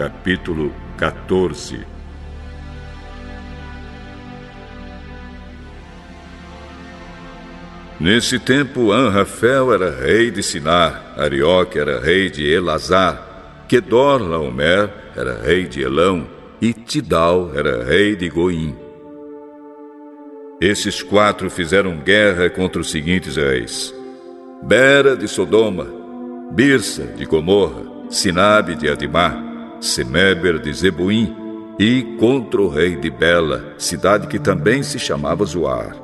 capítulo 14 Nesse tempo, Anrafel era rei de Sinar, Arioque era rei de Elazar, Kedor Laomer era rei de Elão e Tidal era rei de Goim. Esses quatro fizeram guerra contra os seguintes reis: Bera de Sodoma, Birsa de Gomorra, Sinabe de Adimá, Semeber de Zebuim e contra o rei de Bela, cidade que também se chamava Zoar.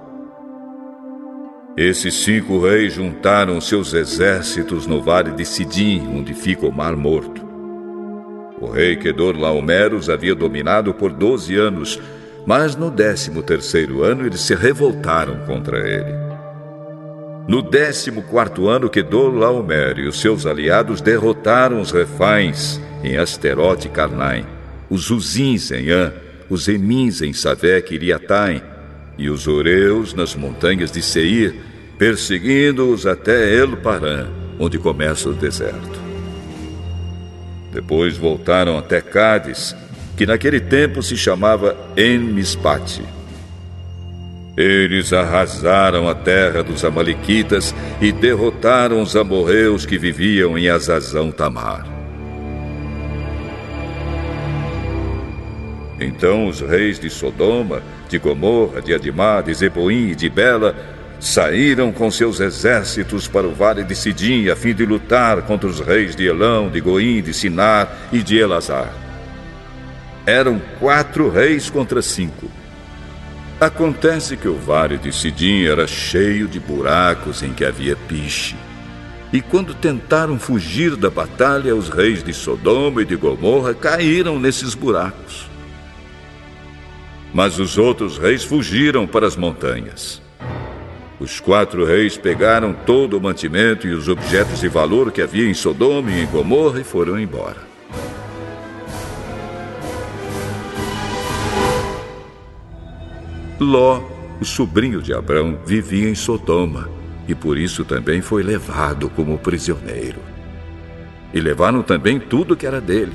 Esses cinco reis juntaram seus exércitos no vale de Sidim, onde fica o Mar Morto. O rei Kedor Laomer os havia dominado por doze anos, mas no décimo terceiro ano eles se revoltaram contra ele. No décimo quarto ano, Kedor Laomer e os seus aliados derrotaram os refães em Asterote e Karnaim, os Uzins em An, os Emins em Savek e Iriataim, e os Oreus nas montanhas de Seir, perseguindo-os até El Paran, onde começa o deserto. Depois voltaram até Cádiz, que naquele tempo se chamava En-Mispate. Eles arrasaram a terra dos Amalequitas e derrotaram os amorreus que viviam em Azazão Tamar. Então os reis de Sodoma, de Gomorra, de Adimá, de Zeboim e de Bela saíram com seus exércitos para o vale de Sidim a fim de lutar contra os reis de Elão, de Goim, de Sinar e de Elazar. Eram quatro reis contra cinco. Acontece que o vale de Sidim era cheio de buracos em que havia piche. E quando tentaram fugir da batalha, os reis de Sodoma e de Gomorra caíram nesses buracos. Mas os outros reis fugiram para as montanhas. Os quatro reis pegaram todo o mantimento e os objetos de valor que havia em Sodoma e em Gomorra e foram embora. Ló, o sobrinho de Abrão, vivia em Sodoma e por isso também foi levado como prisioneiro. E levaram também tudo que era dele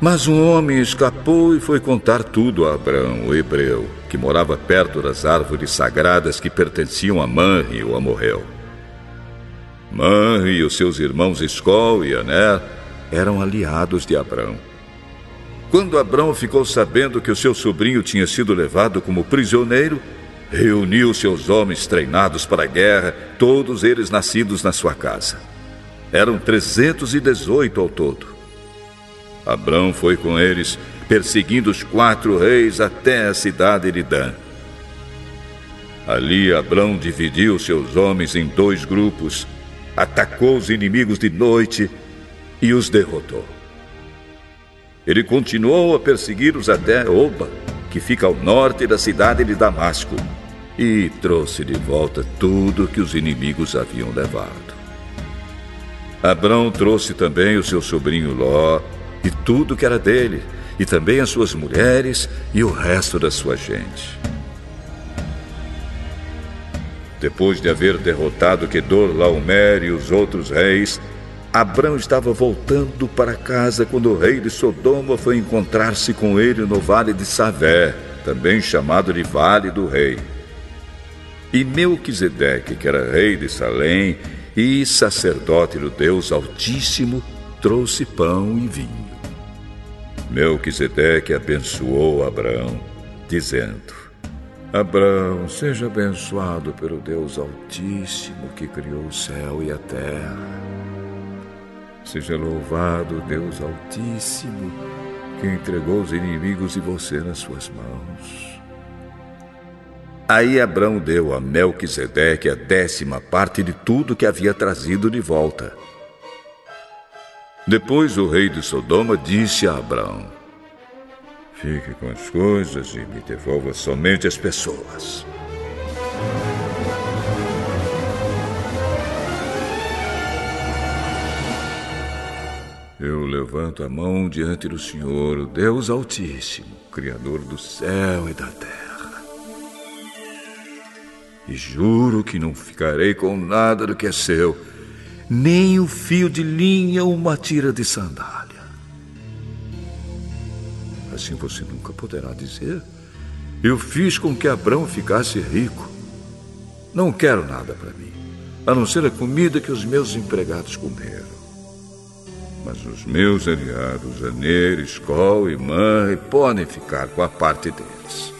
mas um homem escapou e foi contar tudo a Abraão, o hebreu, que morava perto das árvores sagradas que pertenciam a Manre, o amorreu. Manre e os seus irmãos Escol e Aner eram aliados de Abraão. Quando Abraão ficou sabendo que o seu sobrinho tinha sido levado como prisioneiro, reuniu seus homens treinados para a guerra, todos eles nascidos na sua casa. Eram 318 ao todo. Abrão foi com eles, perseguindo os quatro reis até a cidade de Dan. Ali Abrão dividiu seus homens em dois grupos, atacou os inimigos de noite e os derrotou. Ele continuou a persegui-los até Oba, que fica ao norte da cidade de Damasco, e trouxe de volta tudo que os inimigos haviam levado. Abrão trouxe também o seu sobrinho Ló, e tudo que era dele, e também as suas mulheres e o resto da sua gente. Depois de haver derrotado Kedor Laomer e os outros reis, Abrão estava voltando para casa quando o rei de Sodoma foi encontrar-se com ele no vale de Savé, também chamado de Vale do Rei. E Melquisedeque, que era rei de Salém e sacerdote do Deus Altíssimo, trouxe pão e vinho. Melquisedeque abençoou Abraão, dizendo: Abraão, seja abençoado pelo Deus Altíssimo que criou o céu e a terra. Seja louvado Deus Altíssimo que entregou os inimigos de você nas suas mãos. Aí Abraão deu a Melquisedeque a décima parte de tudo que havia trazido de volta depois o rei de Sodoma disse a Abraão: Fique com as coisas e me devolva somente as pessoas. Eu levanto a mão diante do Senhor, o Deus Altíssimo, Criador do céu e da terra. E juro que não ficarei com nada do que é seu nem o fio de linha ou uma tira de sandália. Assim você nunca poderá dizer. Eu fiz com que Abraão ficasse rico. Não quero nada para mim, a não ser a comida que os meus empregados comeram. Mas os meus aliados, Aner, Escol e Mãe, podem ficar com a parte deles.